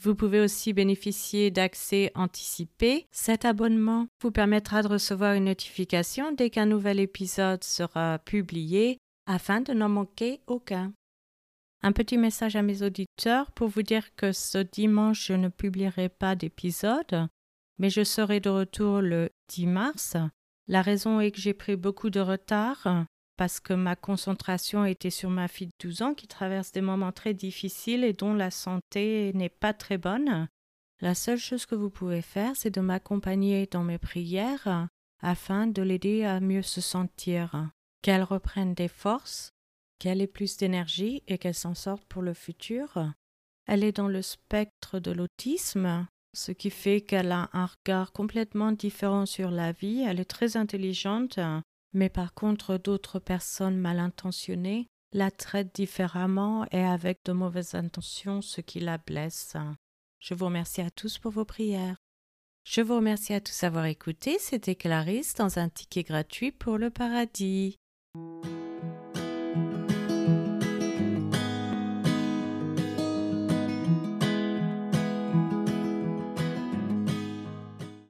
Vous pouvez aussi bénéficier d'accès anticipé. Cet abonnement vous permettra de recevoir une notification dès qu'un nouvel épisode sera publié afin de n'en manquer aucun. Un petit message à mes auditeurs pour vous dire que ce dimanche je ne publierai pas d'épisode, mais je serai de retour le 10 mars. La raison est que j'ai pris beaucoup de retard parce que ma concentration était sur ma fille de 12 ans qui traverse des moments très difficiles et dont la santé n'est pas très bonne. La seule chose que vous pouvez faire, c'est de m'accompagner dans mes prières afin de l'aider à mieux se sentir, qu'elle reprenne des forces, qu'elle ait plus d'énergie et qu'elle s'en sorte pour le futur. Elle est dans le spectre de l'autisme, ce qui fait qu'elle a un regard complètement différent sur la vie. Elle est très intelligente, mais par contre d'autres personnes mal intentionnées la traitent différemment et avec de mauvaises intentions, ce qui la blesse. Je vous remercie à tous pour vos prières. Je vous remercie à tous d'avoir écouté. C'était Clarisse dans un ticket gratuit pour le paradis.